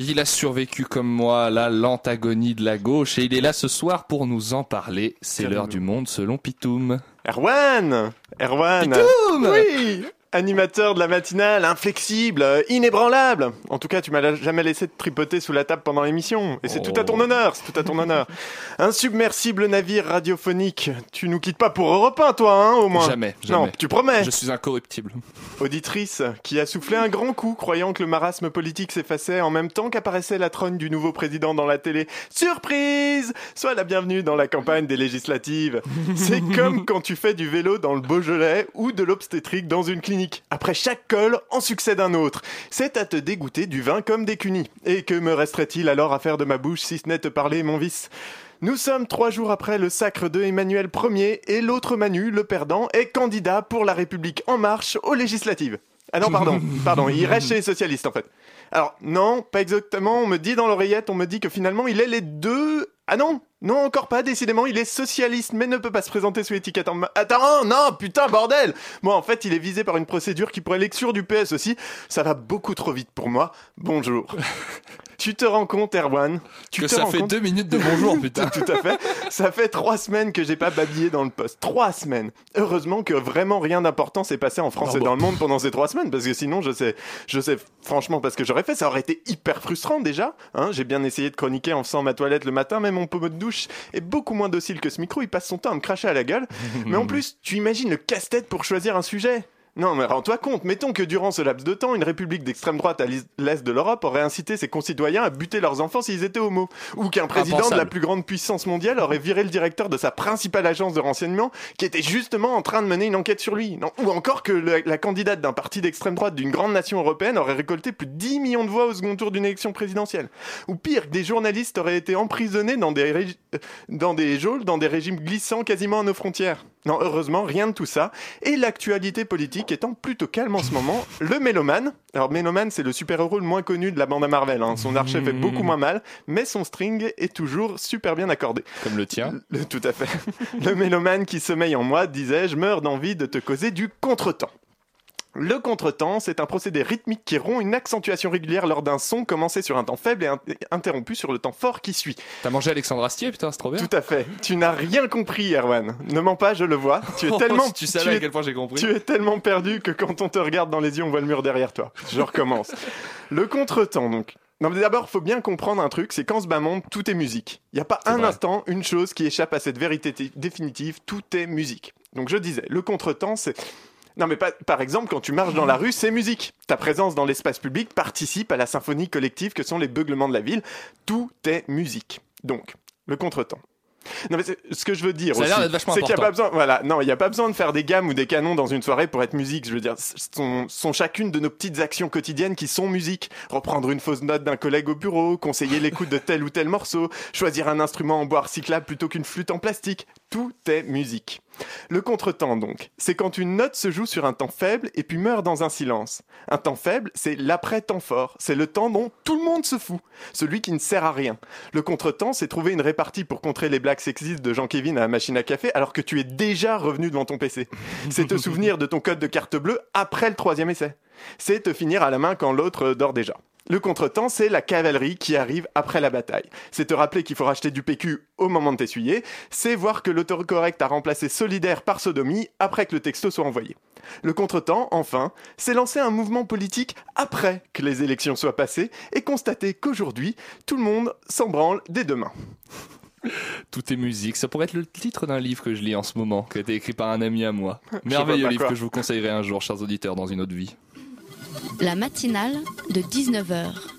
Il a survécu comme moi à la lente agonie de la gauche et il est là ce soir pour nous en parler. C'est l'heure du monde selon Pitoum. Erwan! Erwan! Pitoum! Oui Animateur de la matinale, inflexible, euh, inébranlable. En tout cas, tu m'as jamais laissé te tripoter sous la table pendant l'émission. Et c'est tout à ton Oh. honneur, c'est tout à ton honneur. Un submersible navire radiophonique. Tu nous quittes pas pour Europe 1, toi, hein, au moins Jamais, Non, jamais. tu promets Je suis incorruptible. Auditrice, qui a soufflé un grand coup, croyant que le marasme politique s'effaçait en même temps qu'apparaissait la trône du nouveau président dans la télé. Surprise Sois la bienvenue dans la campagne des législatives. C'est comme quand tu fais du vélo dans le Beaujolais ou de l'obstétrique dans une clinique. Après chaque col, en succède un autre. C'est à te dégoûter du vin comme des cunis. Et que me resterait-il alors à faire de ma bouche si ce n'est te parler, mon vice? Nous sommes trois jours après le sacre de Emmanuel Ier et l'autre Manu, le perdant, est candidat pour la République en marche aux législatives. Ah non, pardon, pardon, il reste chez les socialistes en fait. Alors non, pas exactement, on me dit dans l'oreillette, on me dit que finalement il est les deux... Ah non, non encore pas, décidément, il est socialiste mais ne peut pas se présenter sous l'étiquette en... ma- Attends, non, putain, bordel Moi en fait, il est visé par une procédure qui pourrait l'exclure du PS aussi. Ça va beaucoup trop vite pour moi. Bonjour. tu te rends compte, Erwan? Tu que te ça rends fait compte deux minutes de bonjour, putain. tout à fait. Ça fait trois semaines que j'ai pas babillé dans le poste. Trois semaines. Heureusement que vraiment rien d'important s'est passé en France Ah et bon. dans le monde pendant ces trois semaines, parce que sinon, je sais, je sais franchement pas ce que j'aurais fait. Ça aurait été hyper frustrant déjà. Hein j'ai bien essayé de chroniquer en faisant ma toilette le matin, mais mon pommeau de douche est beaucoup moins docile que ce micro. Il passe son temps à me cracher à la gueule. mais en plus, tu imagines le casse-tête pour choisir un sujet. Non, mais rends-toi compte, mettons que durant ce laps de temps, une république d'extrême droite à l'est de l'Europe aurait incité ses concitoyens à buter leurs enfants s'ils étaient homo. Ou qu'un président de la plus grande puissance mondiale aurait viré le directeur de sa principale agence de renseignement qui était justement en train de mener une enquête sur lui. Non. Ou encore que le- la candidate d'un parti d'extrême droite d'une grande nation européenne aurait récolté plus de 10 millions de voix au second tour d'une élection présidentielle. Ou pire, que des journalistes auraient été emprisonnés dans des, dans des geôles, dans des régimes glissants quasiment à nos frontières. Non, heureusement, rien de tout ça. Et l'actualité politique étant plutôt calme en ce moment, le Mélomane, alors Mélomane c'est le super-héros le moins connu de la bande à Marvel, hein. son archet fait beaucoup moins mal, mais son string est toujours super bien accordé. Comme le tien. Le- tout à fait. Le mélomane qui sommeille en moi, disais-je, meurt d'envie de te causer du contretemps. Le contretemps, c'est un procédé rythmique qui rompt une accentuation régulière lors d'un son commencé sur un temps faible et in- interrompu sur le temps fort qui suit. T'as mangé Alexandre Astier, putain, c'est trop bien. Tout à fait. Tu n'as rien compris, Erwan. Ne mens pas, je le vois. Tu es tellement, si tu savais tu à quel point j'ai compris. tu es tellement perdu que quand on te regarde dans les yeux, on voit le mur derrière toi. Je recommence. le contretemps, donc. Non, mais d'abord, faut bien comprendre un truc, c'est qu'en ce bas monde, tout est musique. Il n'y a pas un vrai. instant, une chose qui échappe à cette vérité définitive, tout est musique. Donc je disais, le contretemps, c'est... Non mais pas- par exemple, quand tu marches dans la rue, c'est musique. Ta présence dans l'espace public participe à la symphonie collective que sont les beuglements de la ville. Tout est musique. Donc, le contretemps. Non mais ce que je veux dire aussi, c'est qu'il n'y a pas besoin, voilà, non, il n'y a pas besoin de faire des gammes ou des canons dans une soirée pour être musique. Je veux dire, ce sont, sont chacune de nos petites actions quotidiennes qui sont musique. Reprendre une fausse note d'un collègue au bureau, conseiller l'écoute de tel ou tel morceau, choisir un instrument en bois recyclable plutôt qu'une flûte en plastique. Tout est musique. Le contretemps, donc, c'est quand une note se joue sur un temps faible et puis meurt dans un silence. Un temps faible, c'est l'après-temps fort. C'est le temps dont tout le monde se fout. Celui qui ne sert à rien. Le contretemps, c'est trouver une répartie pour contrer les blagues sexistes de Jean-Kévin à la machine à café alors que tu es déjà revenu devant ton PC. C'est te souvenir de ton code de carte bleue après le troisième essai. C'est te finir à la main quand l'autre dort déjà. Le contretemps, c'est la cavalerie qui arrive après la bataille. C'est te rappeler qu'il faut racheter du PQ au moment de t'essuyer. C'est voir que l'autocorrect a remplacé solidaire par sodomie après que le texto soit envoyé. Le contretemps, enfin, c'est lancer un mouvement politique après que les élections soient passées et constater qu'aujourd'hui, tout le monde s'en branle dès demain. Tout est musique. Ça pourrait être le titre d'un livre que je lis en ce moment, qui a été écrit par un ami à moi. Merveilleux livre que je vous conseillerais un jour, chers auditeurs, dans une autre vie. La matinale de 19h